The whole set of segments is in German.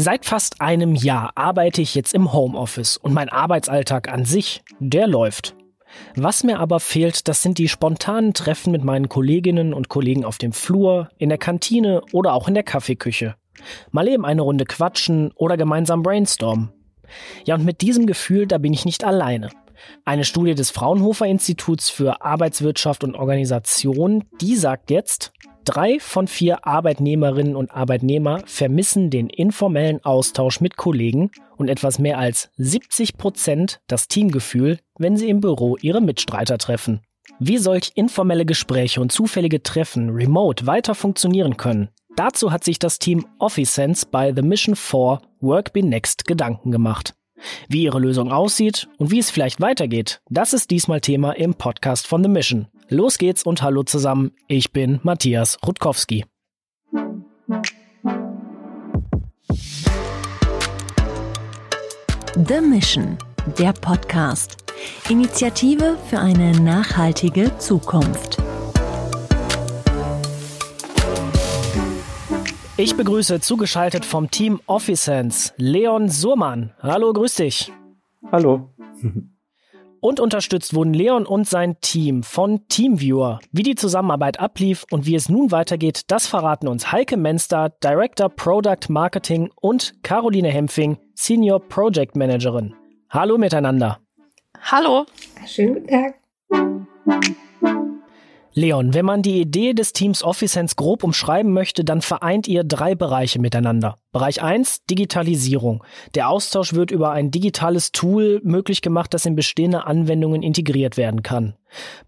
Seit fast einem Jahr arbeite ich jetzt im Homeoffice und mein Arbeitsalltag an sich, der läuft. Was mir aber fehlt, das sind die spontanen Treffen mit meinen Kolleginnen und Kollegen auf dem Flur, in der Kantine oder auch in der Kaffeeküche. Mal eben eine Runde quatschen oder gemeinsam brainstormen. Ja, und mit diesem Gefühl, da bin ich nicht alleine. Eine Studie des Fraunhofer Instituts für Arbeitswirtschaft und Organisation, die sagt jetzt, drei von vier Arbeitnehmerinnen und Arbeitnehmer vermissen den informellen Austausch mit Kollegen und etwas mehr als 70 Prozent das Teamgefühl, wenn sie im Büro ihre Mitstreiter treffen. Wie solch informelle Gespräche und zufällige Treffen remote weiter funktionieren können, dazu hat sich das Team OfficeSense bei The Mission 4 Work Be Next Gedanken gemacht. Wie ihre Lösung aussieht und wie es vielleicht weitergeht, das ist diesmal Thema im Podcast von The Mission. Los geht's und hallo zusammen, ich bin Matthias Rutkowski. The Mission, der Podcast. Initiative für eine nachhaltige Zukunft. Ich begrüße zugeschaltet vom Team Officense Leon Surmann. Hallo, grüß dich. Hallo. Und unterstützt wurden Leon und sein Team von Teamviewer. Wie die Zusammenarbeit ablief und wie es nun weitergeht, das verraten uns Heike Menster, Director Product Marketing und Caroline Hempfing, Senior Project Managerin. Hallo miteinander. Hallo. Schönen guten Tag. Leon, wenn man die Idee des Teams Officense grob umschreiben möchte, dann vereint ihr drei Bereiche miteinander. Bereich 1, Digitalisierung. Der Austausch wird über ein digitales Tool möglich gemacht, das in bestehende Anwendungen integriert werden kann.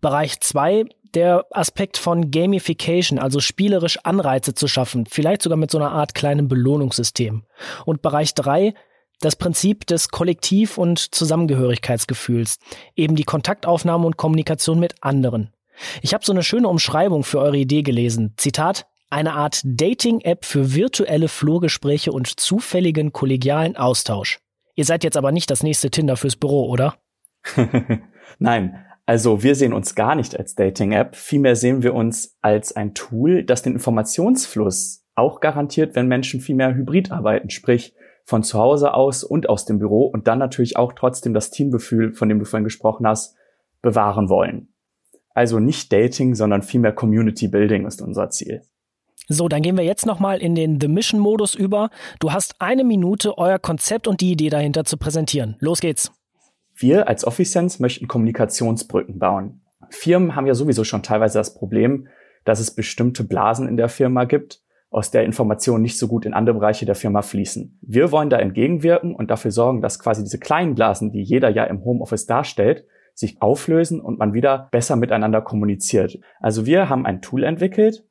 Bereich 2, der Aspekt von Gamification, also spielerisch Anreize zu schaffen, vielleicht sogar mit so einer Art kleinem Belohnungssystem. Und Bereich 3, das Prinzip des Kollektiv- und Zusammengehörigkeitsgefühls, eben die Kontaktaufnahme und Kommunikation mit anderen. Ich habe so eine schöne Umschreibung für eure Idee gelesen. Zitat, eine Art Dating-App für virtuelle Flurgespräche und zufälligen kollegialen Austausch. Ihr seid jetzt aber nicht das nächste Tinder fürs Büro, oder? Nein, also wir sehen uns gar nicht als Dating-App. Vielmehr sehen wir uns als ein Tool, das den Informationsfluss auch garantiert, wenn Menschen viel mehr hybrid arbeiten, sprich von zu Hause aus und aus dem Büro und dann natürlich auch trotzdem das Teamgefühl, von dem du vorhin gesprochen hast, bewahren wollen. Also nicht Dating, sondern vielmehr Community Building ist unser Ziel. So, dann gehen wir jetzt nochmal in den The Mission Modus über. Du hast eine Minute, euer Konzept und die Idee dahinter zu präsentieren. Los geht's. Wir als Officense möchten Kommunikationsbrücken bauen. Firmen haben ja sowieso schon teilweise das Problem, dass es bestimmte Blasen in der Firma gibt, aus der Informationen nicht so gut in andere Bereiche der Firma fließen. Wir wollen da entgegenwirken und dafür sorgen, dass quasi diese kleinen Blasen, die jeder ja im Homeoffice darstellt, sich auflösen und man wieder besser miteinander kommuniziert. Also wir haben ein Tool entwickelt,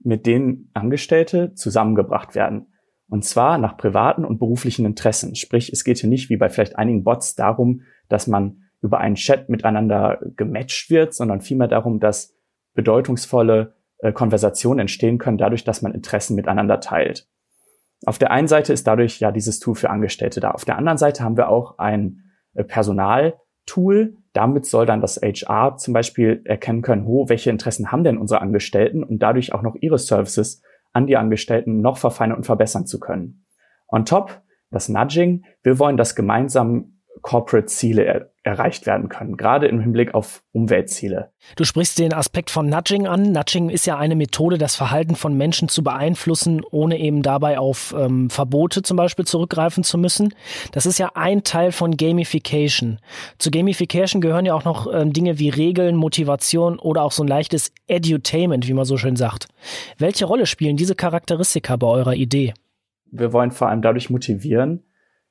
mit dem Angestellte zusammengebracht werden. Und zwar nach privaten und beruflichen Interessen. Sprich, es geht hier nicht wie bei vielleicht einigen Bots darum, dass man über einen Chat miteinander gematcht wird, sondern vielmehr darum, dass bedeutungsvolle äh, Konversationen entstehen können, dadurch, dass man Interessen miteinander teilt. Auf der einen Seite ist dadurch ja dieses Tool für Angestellte da. Auf der anderen Seite haben wir auch ein äh, Personaltool, damit soll dann das HR zum Beispiel erkennen können, ho, welche Interessen haben denn unsere Angestellten und dadurch auch noch ihre Services an die Angestellten noch verfeinern und verbessern zu können. On top, das Nudging, wir wollen, dass gemeinsam Corporate Ziele er erreicht werden können, gerade im Hinblick auf Umweltziele. Du sprichst den Aspekt von Nudging an. Nudging ist ja eine Methode, das Verhalten von Menschen zu beeinflussen, ohne eben dabei auf ähm, Verbote zum Beispiel zurückgreifen zu müssen. Das ist ja ein Teil von Gamification. Zu Gamification gehören ja auch noch ähm, Dinge wie Regeln, Motivation oder auch so ein leichtes Edutainment, wie man so schön sagt. Welche Rolle spielen diese Charakteristika bei eurer Idee? Wir wollen vor allem dadurch motivieren,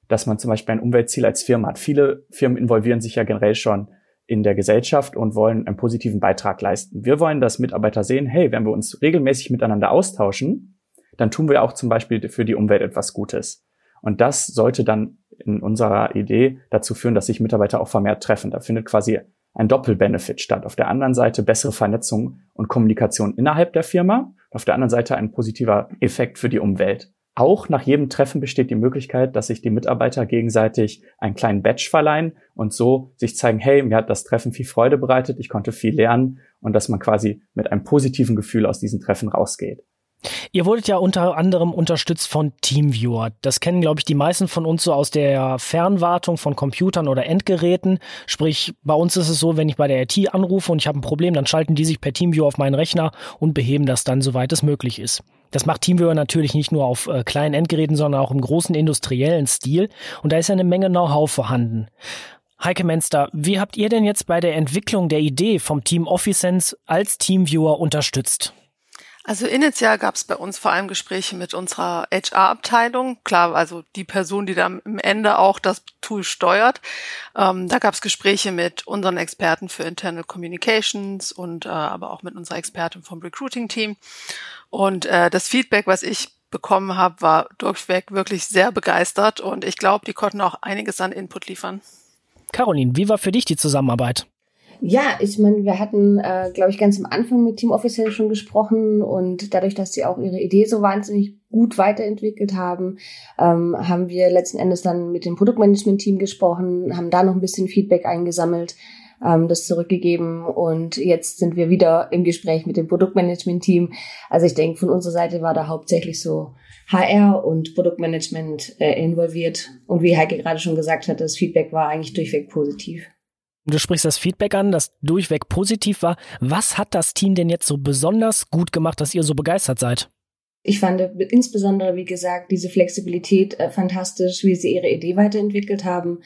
dass man zum Beispiel ein Umweltziel als Firma hat. Viele Firmen involvieren sich ja generell schon in der Gesellschaft und wollen einen positiven Beitrag leisten. Wir wollen, dass Mitarbeiter sehen, hey, wenn wir uns regelmäßig miteinander austauschen, dann tun wir auch zum Beispiel für die Umwelt etwas Gutes. Und das sollte dann in unserer Idee dazu führen, dass sich Mitarbeiter auch vermehrt treffen. Da findet quasi ein Doppelbenefit statt. Auf der anderen Seite bessere Vernetzung und Kommunikation innerhalb der Firma. Auf der anderen Seite ein positiver Effekt für die Umwelt. Auch nach jedem Treffen besteht die Möglichkeit, dass sich die Mitarbeiter gegenseitig einen kleinen Badge verleihen und so sich zeigen, hey, mir hat das Treffen viel Freude bereitet, ich konnte viel lernen und dass man quasi mit einem positiven Gefühl aus diesen Treffen rausgeht. Ihr wurdet ja unter anderem unterstützt von Teamviewer. Das kennen, glaube ich, die meisten von uns so aus der Fernwartung von Computern oder Endgeräten. Sprich, bei uns ist es so, wenn ich bei der IT anrufe und ich habe ein Problem, dann schalten die sich per Teamviewer auf meinen Rechner und beheben das dann, soweit es möglich ist. Das macht Teamviewer natürlich nicht nur auf äh, kleinen Endgeräten, sondern auch im großen industriellen Stil. Und da ist ja eine Menge Know-how vorhanden. Heike Menster, wie habt ihr denn jetzt bei der Entwicklung der Idee vom Team Officense als Teamviewer unterstützt? Also initial gab es bei uns vor allem Gespräche mit unserer HR-Abteilung. Klar, also die Person, die dann am Ende auch das Tool steuert. Ähm, da gab es Gespräche mit unseren Experten für Internal Communications und äh, aber auch mit unserer Expertin vom Recruiting-Team. Und äh, das Feedback, was ich bekommen habe, war durchweg wirklich sehr begeistert und ich glaube, die konnten auch einiges an Input liefern. Caroline, wie war für dich die Zusammenarbeit? Ja, ich meine, wir hatten, äh, glaube ich, ganz am Anfang mit Team Official schon gesprochen und dadurch, dass sie auch ihre Idee so wahnsinnig gut weiterentwickelt haben, ähm, haben wir letzten Endes dann mit dem Produktmanagement-Team gesprochen, haben da noch ein bisschen Feedback eingesammelt, ähm, das zurückgegeben und jetzt sind wir wieder im Gespräch mit dem Produktmanagement-Team. Also ich denke, von unserer Seite war da hauptsächlich so HR und Produktmanagement äh, involviert und wie Heike gerade schon gesagt hat, das Feedback war eigentlich durchweg positiv. Du sprichst das Feedback an, das durchweg positiv war. Was hat das Team denn jetzt so besonders gut gemacht, dass ihr so begeistert seid? Ich fand insbesondere, wie gesagt, diese Flexibilität äh, fantastisch, wie sie ihre Idee weiterentwickelt haben.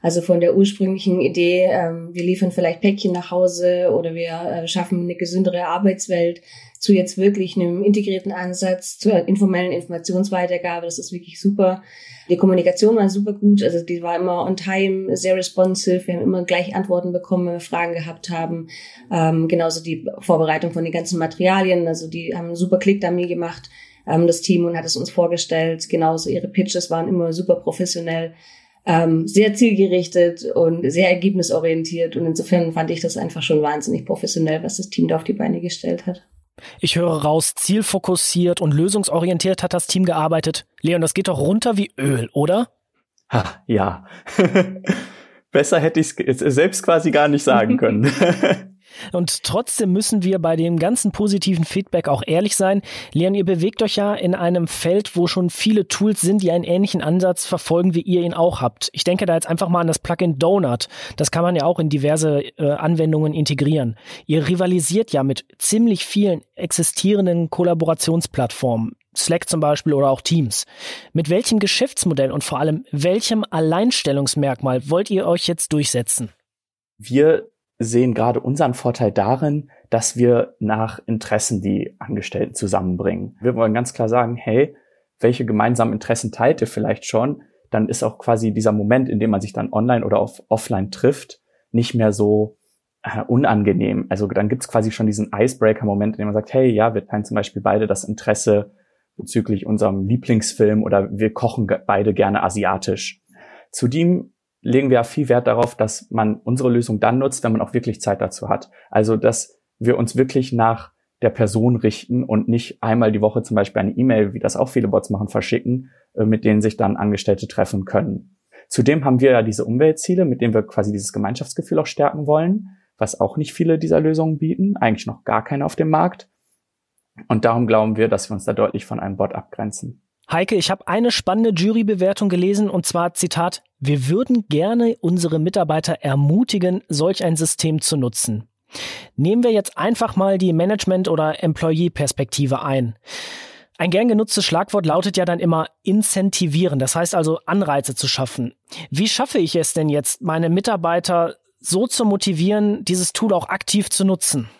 Also von der ursprünglichen Idee, ähm, wir liefern vielleicht Päckchen nach Hause oder wir äh, schaffen eine gesündere Arbeitswelt, zu jetzt wirklich einem integrierten Ansatz, zur informellen Informationsweitergabe. Das ist wirklich super. Die Kommunikation war super gut, also die war immer on time, sehr responsive. Wir haben immer gleich Antworten bekommen, wenn wir Fragen gehabt haben. Ähm, genauso die Vorbereitung von den ganzen Materialien, also die haben einen super Click-Dummy gemacht, ähm, das Team, und hat es uns vorgestellt. Genauso ihre Pitches waren immer super professionell. Ähm, sehr zielgerichtet und sehr ergebnisorientiert. Und insofern fand ich das einfach schon wahnsinnig professionell, was das Team da auf die Beine gestellt hat. Ich höre raus, zielfokussiert und lösungsorientiert hat das Team gearbeitet. Leon, das geht doch runter wie Öl, oder? Ha, ja. Besser hätte ich es selbst quasi gar nicht sagen können. Und trotzdem müssen wir bei dem ganzen positiven Feedback auch ehrlich sein. Leon, ihr bewegt euch ja in einem Feld, wo schon viele Tools sind, die einen ähnlichen Ansatz verfolgen, wie ihr ihn auch habt. Ich denke da jetzt einfach mal an das Plugin Donut. Das kann man ja auch in diverse äh, Anwendungen integrieren. Ihr rivalisiert ja mit ziemlich vielen existierenden Kollaborationsplattformen. Slack zum Beispiel oder auch Teams. Mit welchem Geschäftsmodell und vor allem welchem Alleinstellungsmerkmal wollt ihr euch jetzt durchsetzen? Wir sehen gerade unseren Vorteil darin, dass wir nach Interessen die Angestellten zusammenbringen. Wir wollen ganz klar sagen, hey, welche gemeinsamen Interessen teilt ihr vielleicht schon? Dann ist auch quasi dieser Moment, in dem man sich dann online oder auf offline trifft, nicht mehr so äh, unangenehm. Also dann gibt's quasi schon diesen Icebreaker-Moment, in dem man sagt, hey, ja, wir teilen zum Beispiel beide das Interesse bezüglich unserem Lieblingsfilm oder wir kochen beide gerne asiatisch. Zudem legen wir viel Wert darauf, dass man unsere Lösung dann nutzt, wenn man auch wirklich Zeit dazu hat. Also, dass wir uns wirklich nach der Person richten und nicht einmal die Woche zum Beispiel eine E-Mail, wie das auch viele Bots machen, verschicken, äh, mit denen sich dann Angestellte treffen können. Zudem haben wir ja diese Umweltziele, mit denen wir quasi dieses Gemeinschaftsgefühl auch stärken wollen, was auch nicht viele dieser Lösungen bieten, eigentlich noch gar keine auf dem Markt. Und darum glauben wir, dass wir uns da deutlich von einem Bot abgrenzen. Heike, ich habe eine spannende Jurybewertung gelesen und zwar Zitat, wir würden gerne unsere Mitarbeiter ermutigen, solch ein System zu nutzen. Nehmen wir jetzt einfach mal die Management- oder Employee-Perspektive ein. Ein gern genutztes Schlagwort lautet ja dann immer incentivieren, das heißt also Anreize zu schaffen. Wie schaffe ich es denn jetzt, meine Mitarbeiter so zu motivieren, dieses Tool auch aktiv zu nutzen?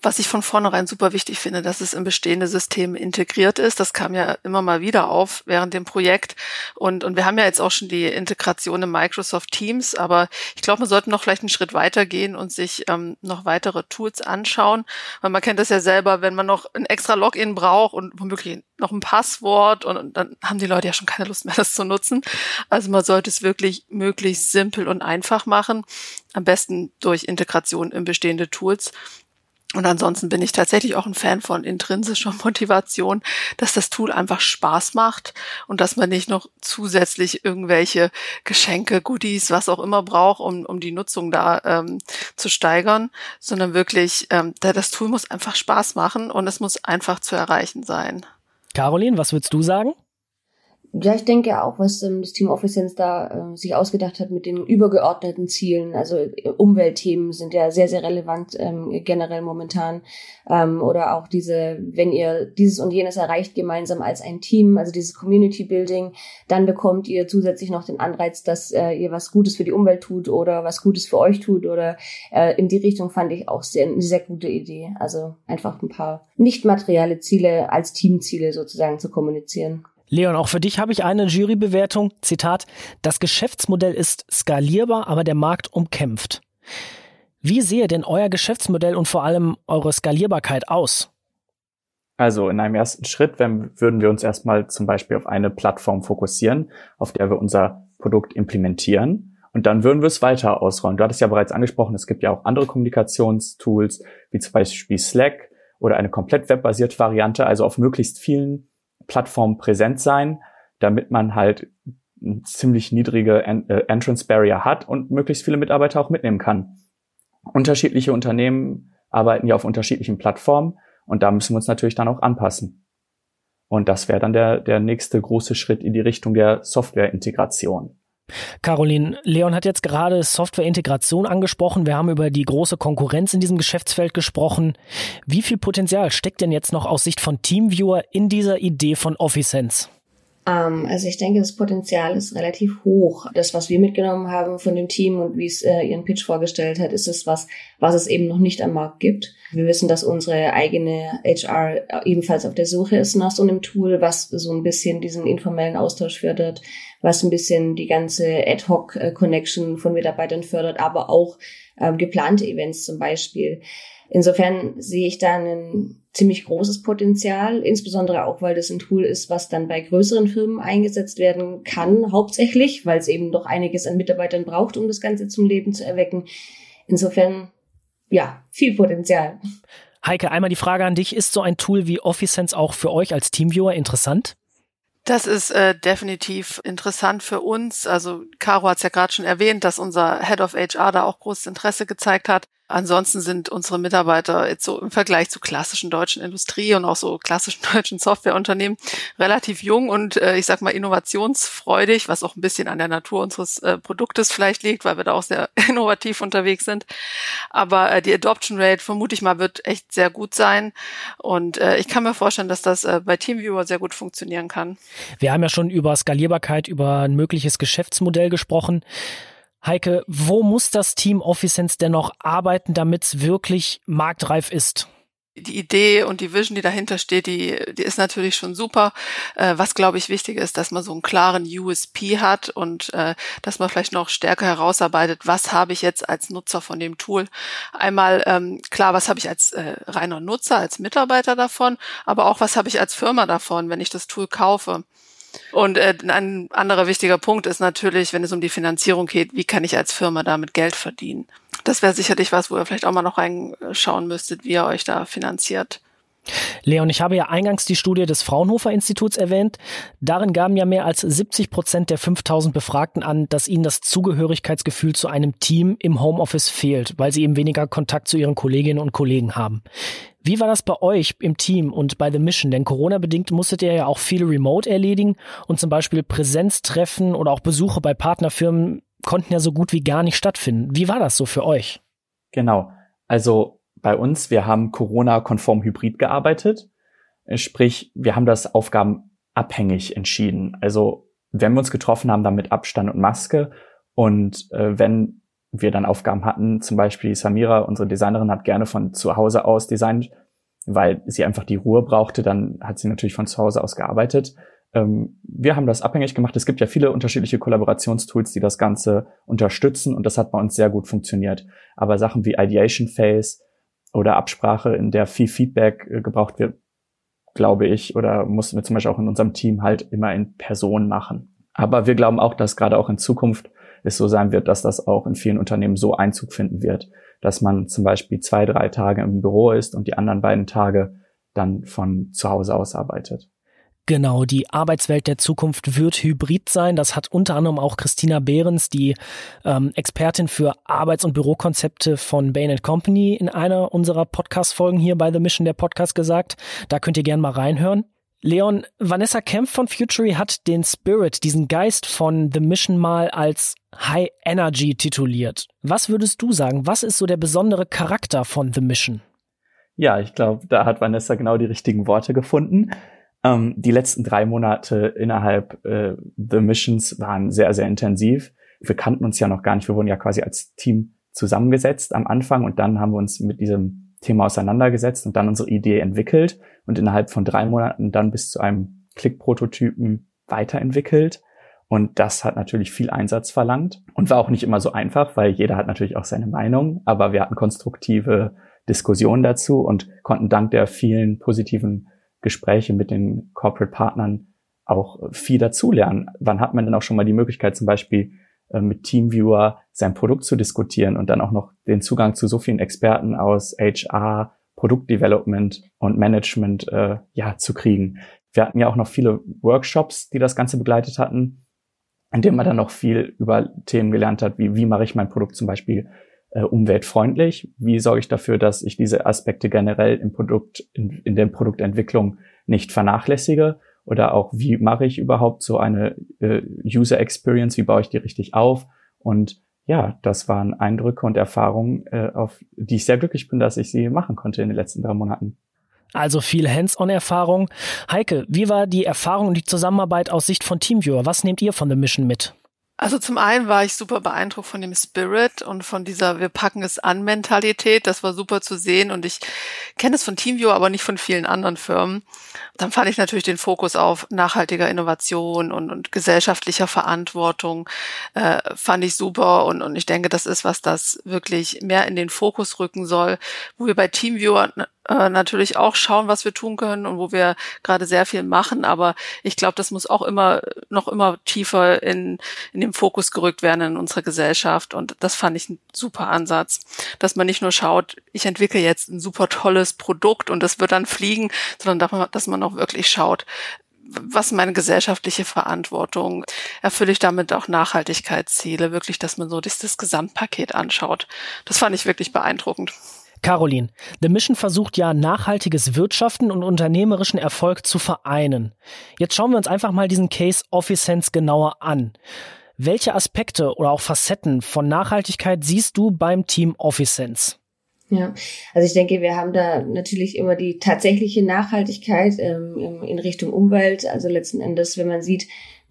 Was ich von vornherein super wichtig finde, dass es in bestehende Systeme integriert ist. Das kam ja immer mal wieder auf während dem Projekt. Und, und wir haben ja jetzt auch schon die Integration in Microsoft Teams, aber ich glaube, man sollte noch vielleicht einen Schritt weiter gehen und sich ähm, noch weitere Tools anschauen. Weil man kennt das ja selber, wenn man noch ein extra Login braucht und womöglich noch ein Passwort und, und dann haben die Leute ja schon keine Lust mehr, das zu nutzen. Also man sollte es wirklich möglichst simpel und einfach machen. Am besten durch Integration in bestehende Tools. Und ansonsten bin ich tatsächlich auch ein Fan von intrinsischer Motivation, dass das Tool einfach Spaß macht und dass man nicht noch zusätzlich irgendwelche Geschenke, Goodies, was auch immer braucht, um, um die Nutzung da ähm, zu steigern, sondern wirklich, ähm, das Tool muss einfach Spaß machen und es muss einfach zu erreichen sein. Caroline, was würdest du sagen? Ja, ich denke auch, was ähm, das Team Office da äh, sich ausgedacht hat mit den übergeordneten Zielen. Also äh, Umweltthemen sind ja sehr, sehr relevant ähm, generell momentan. Ähm, oder auch diese, wenn ihr dieses und jenes erreicht gemeinsam als ein Team, also dieses Community Building, dann bekommt ihr zusätzlich noch den Anreiz, dass äh, ihr was Gutes für die Umwelt tut oder was Gutes für euch tut oder äh, in die Richtung fand ich auch sehr, eine sehr gute Idee. Also einfach ein paar nicht materielle Ziele als Teamziele sozusagen zu kommunizieren. Leon, auch für dich habe ich eine Jurybewertung. Zitat, das Geschäftsmodell ist skalierbar, aber der Markt umkämpft. Wie sehe denn euer Geschäftsmodell und vor allem eure Skalierbarkeit aus? Also in einem ersten Schritt wenn, würden wir uns erstmal zum Beispiel auf eine Plattform fokussieren, auf der wir unser Produkt implementieren. Und dann würden wir es weiter ausrollen. Du hattest ja bereits angesprochen, es gibt ja auch andere Kommunikationstools, wie zum Beispiel Slack oder eine komplett webbasierte Variante, also auf möglichst vielen Plattform präsent sein, damit man halt eine ziemlich niedrige äh, Entrance Barrier hat und möglichst viele Mitarbeiter auch mitnehmen kann. Unterschiedliche Unternehmen arbeiten ja auf unterschiedlichen Plattformen und da müssen wir uns natürlich dann auch anpassen. Und das wäre dann der, der nächste große Schritt in die Richtung der Softwareintegration. Caroline, Leon hat jetzt gerade Softwareintegration angesprochen. Wir haben über die große Konkurrenz in diesem Geschäftsfeld gesprochen. Wie viel Potenzial steckt denn jetzt noch aus Sicht von Teamviewer in dieser Idee von Officense? Ähm, also ich denke, das Potenzial ist relativ hoch. Das, was wir mitgenommen haben von dem Team und wie es äh, ihren Pitch vorgestellt hat, ist es was, was es eben noch nicht am Markt gibt. Wir wissen, dass unsere eigene HR ebenfalls auf der Suche ist nach so einem Tool, was so ein bisschen diesen informellen Austausch fördert, was ein bisschen die ganze Ad-Hoc-Connection von Mitarbeitern fördert, aber auch ähm, geplante Events zum Beispiel. Insofern sehe ich da ein ziemlich großes Potenzial, insbesondere auch, weil das ein Tool ist, was dann bei größeren Firmen eingesetzt werden kann, hauptsächlich, weil es eben doch einiges an Mitarbeitern braucht, um das Ganze zum Leben zu erwecken. Insofern, ja, viel Potenzial. Heike, einmal die Frage an dich, ist so ein Tool wie Officense auch für euch als Teamviewer interessant? Das ist äh, definitiv interessant für uns. Also Caro hat es ja gerade schon erwähnt, dass unser Head of HR da auch großes Interesse gezeigt hat. Ansonsten sind unsere Mitarbeiter jetzt so im Vergleich zu klassischen deutschen Industrie und auch so klassischen deutschen Softwareunternehmen relativ jung und äh, ich sag mal innovationsfreudig, was auch ein bisschen an der Natur unseres äh, Produktes vielleicht liegt, weil wir da auch sehr innovativ unterwegs sind. Aber äh, die Adoption Rate vermute ich mal wird echt sehr gut sein und äh, ich kann mir vorstellen, dass das äh, bei Teamviewer sehr gut funktionieren kann. Wir haben ja schon über Skalierbarkeit, über ein mögliches Geschäftsmodell gesprochen. Heike, wo muss das Team Officense denn noch arbeiten, damit es wirklich marktreif ist? die Idee und die Vision, die dahinter steht, die, die ist natürlich schon super. Äh, was, glaube ich, wichtig ist, dass man so einen klaren USP hat und äh, dass man vielleicht noch stärker herausarbeitet, was habe ich jetzt als Nutzer von dem Tool. Einmal ähm, klar, was habe ich als äh, reiner Nutzer, als Mitarbeiter davon, aber auch was habe ich als Firma davon, wenn ich das Tool kaufe. Und äh, ein anderer wichtiger Punkt ist natürlich, wenn es um die Finanzierung geht, wie kann ich als Firma damit Geld verdienen? Das wäre sicherlich was, wo ihr vielleicht auch mal noch reinschauen müsstet, wie ihr euch da finanziert. Leon, ich habe ja eingangs die Studie des Fraunhofer Instituts erwähnt. Darin gaben ja mehr als 70 Prozent der 5000 Befragten an, dass ihnen das Zugehörigkeitsgefühl zu einem Team im Homeoffice fehlt, weil sie eben weniger Kontakt zu ihren Kolleginnen und Kollegen haben. Wie war das bei euch im Team und bei The Mission? Denn Corona-bedingt musstet ihr ja auch viel remote erledigen und zum Beispiel Präsenztreffen oder auch Besuche bei Partnerfirmen konnten ja so gut wie gar nicht stattfinden. Wie war das so für euch? Genau. Also bei uns, wir haben Corona-konform hybrid gearbeitet. Sprich, wir haben das aufgabenabhängig entschieden. Also wenn wir uns getroffen haben, dann mit Abstand und Maske. Und äh, wenn wir dann Aufgaben hatten, zum Beispiel Samira, unsere Designerin, hat gerne von zu Hause aus designt, weil sie einfach die Ruhe brauchte, dann hat sie natürlich von zu Hause aus gearbeitet. Ähm, wir haben das abhängig gemacht. Es gibt ja viele unterschiedliche Kollaborationstools, die das Ganze unterstützen und das hat bei uns sehr gut funktioniert. Aber Sachen wie Ideation Phase oder Absprache, in der viel Feedback äh, gebraucht wird, glaube ich, oder mussten wir zum Beispiel auch in unserem Team halt immer in Person machen. Aber wir glauben auch, dass gerade auch in Zukunft es so sein wird, dass das auch in vielen Unternehmen so Einzug finden wird, dass man zum Beispiel zwei, drei Tage im Büro ist und die anderen beiden Tage dann von zu Hause aus arbeitet. Genau, die Arbeitswelt der Zukunft wird hybrid sein. Das hat unter anderem auch Christina Behrens, die ähm, Expertin für Arbeits- und Bürokonzepte von Bain Company, in einer unserer Podcast-Folgen hier bei The Mission der Podcast gesagt. Da könnt ihr gerne mal reinhören. Leon, Vanessa Kempf von Futury hat den Spirit, diesen Geist von The Mission mal als High Energy tituliert. Was würdest du sagen? Was ist so der besondere Charakter von The Mission? Ja, ich glaube, da hat Vanessa genau die richtigen Worte gefunden. Ähm, die letzten drei Monate innerhalb äh, The Missions waren sehr, sehr intensiv. Wir kannten uns ja noch gar nicht. Wir wurden ja quasi als Team zusammengesetzt am Anfang und dann haben wir uns mit diesem Thema auseinandergesetzt und dann unsere Idee entwickelt und innerhalb von drei Monaten dann bis zu einem Klick-Prototypen weiterentwickelt. Und das hat natürlich viel Einsatz verlangt und war auch nicht immer so einfach, weil jeder hat natürlich auch seine Meinung, aber wir hatten konstruktive Diskussionen dazu und konnten dank der vielen positiven Gespräche mit den Corporate Partnern auch viel dazulernen. Wann hat man denn auch schon mal die Möglichkeit, zum Beispiel mit Teamviewer sein Produkt zu diskutieren und dann auch noch den Zugang zu so vielen Experten aus HR, Produktdevelopment und Management äh, ja zu kriegen. Wir hatten ja auch noch viele Workshops, die das Ganze begleitet hatten, in dem man dann noch viel über Themen gelernt hat, wie wie mache ich mein Produkt zum Beispiel äh, umweltfreundlich? Wie sorge ich dafür, dass ich diese Aspekte generell im Produkt, in, in der Produktentwicklung nicht vernachlässige? Oder auch, wie mache ich überhaupt so eine äh, User Experience? Wie baue ich die richtig auf? Und ja, das waren Eindrücke und Erfahrungen, äh, auf die ich sehr glücklich bin, dass ich sie machen konnte in den letzten drei Monaten. Also viel Hands-on-Erfahrung. Heike, wie war die Erfahrung und die Zusammenarbeit aus Sicht von Teamviewer? Was nehmt ihr von der Mission mit? Also zum einen war ich super beeindruckt von dem Spirit und von dieser Wir packen es an Mentalität. Das war super zu sehen und ich kenne es von Teamviewer, aber nicht von vielen anderen Firmen. Dann fand ich natürlich den Fokus auf nachhaltiger Innovation und, und gesellschaftlicher Verantwortung, äh, fand ich super und, und ich denke, das ist was, das wirklich mehr in den Fokus rücken soll, wo wir bei Teamviewer äh, natürlich auch schauen, was wir tun können und wo wir gerade sehr viel machen. Aber ich glaube, das muss auch immer noch immer tiefer in, in den Fokus gerückt werden in unserer Gesellschaft. Und das fand ich ein super Ansatz, dass man nicht nur schaut, ich entwickle jetzt ein super tolles Produkt und das wird dann fliegen, sondern dass man auch wirklich schaut, was meine gesellschaftliche Verantwortung? Erfülle ich damit auch Nachhaltigkeitsziele? Wirklich, dass man so das, das Gesamtpaket anschaut. Das fand ich wirklich beeindruckend. Caroline, The Mission versucht ja nachhaltiges Wirtschaften und unternehmerischen Erfolg zu vereinen. Jetzt schauen wir uns einfach mal diesen Case OfficeSense genauer an. Welche Aspekte oder auch Facetten von Nachhaltigkeit siehst du beim Team OfficeSense? Ja, also ich denke, wir haben da natürlich immer die tatsächliche Nachhaltigkeit ähm, in Richtung Umwelt. Also letzten Endes, wenn man sieht,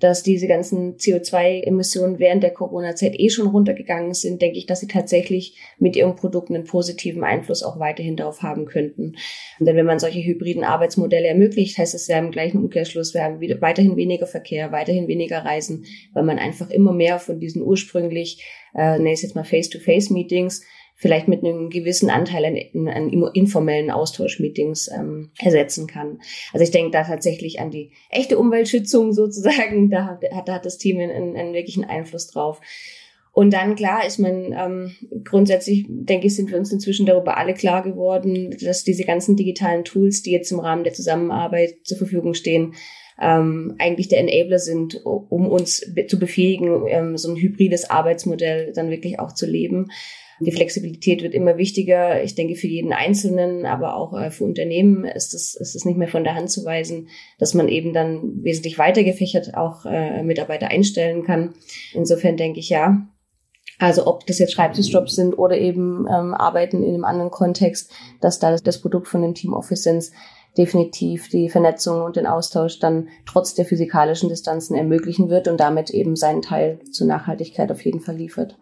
dass diese ganzen CO2-Emissionen während der Corona-Zeit eh schon runtergegangen sind, denke ich, dass sie tatsächlich mit ihren Produkten einen positiven Einfluss auch weiterhin darauf haben könnten. Denn wenn man solche hybriden Arbeitsmodelle ermöglicht, heißt es ja im gleichen Umkehrschluss, wir haben weiterhin weniger Verkehr, weiterhin weniger Reisen, weil man einfach immer mehr von diesen ursprünglich, äh, nenne ich jetzt mal Face-to-Face-Meetings, vielleicht mit einem gewissen Anteil an, an informellen Austauschmeetings ähm, ersetzen kann. Also ich denke da tatsächlich an die echte Umweltschützung sozusagen, da hat, hat das Team einen, einen wirklichen Einfluss drauf. Und dann klar ist man ähm, grundsätzlich, denke ich, sind wir uns inzwischen darüber alle klar geworden, dass diese ganzen digitalen Tools, die jetzt im Rahmen der Zusammenarbeit zur Verfügung stehen, ähm, eigentlich der Enabler sind, um uns be zu befähigen, ähm, so ein hybrides Arbeitsmodell dann wirklich auch zu leben. Die Flexibilität wird immer wichtiger. Ich denke, für jeden Einzelnen, aber auch äh, für Unternehmen ist es, ist es nicht mehr von der Hand zu weisen, dass man eben dann wesentlich weiter gefächert auch äh, Mitarbeiter einstellen kann. Insofern denke ich ja, also ob das jetzt Schreibtischjobs sind oder eben ähm, Arbeiten in einem anderen Kontext, dass da das Produkt von dem Team Office sind, definitiv die Vernetzung und den Austausch dann trotz der physikalischen Distanzen ermöglichen wird und damit eben seinen Teil zur Nachhaltigkeit auf jeden Fall liefert.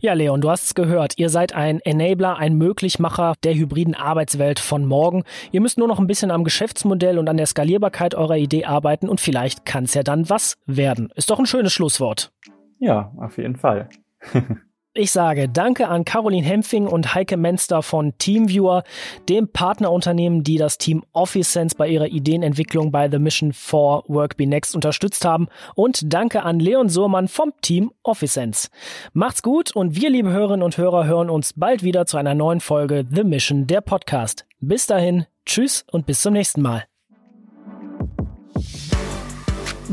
Ja, Leon, du hast es gehört. Ihr seid ein Enabler, ein Möglichmacher der hybriden Arbeitswelt von morgen. Ihr müsst nur noch ein bisschen am Geschäftsmodell und an der Skalierbarkeit eurer Idee arbeiten und vielleicht kann es ja dann was werden. Ist doch ein schönes Schlusswort. Ja, auf jeden Fall. Ich sage Danke an Caroline Hempfing und Heike Menster von Teamviewer, dem Partnerunternehmen, die das Team OfficeSense bei ihrer Ideenentwicklung bei The Mission for Work Be Next unterstützt haben. Und danke an Leon Sohrmann vom Team OfficeSense. Macht's gut und wir, liebe Hörerinnen und Hörer, hören uns bald wieder zu einer neuen Folge The Mission, der Podcast. Bis dahin, tschüss und bis zum nächsten Mal.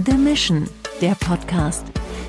The Mission, der Podcast.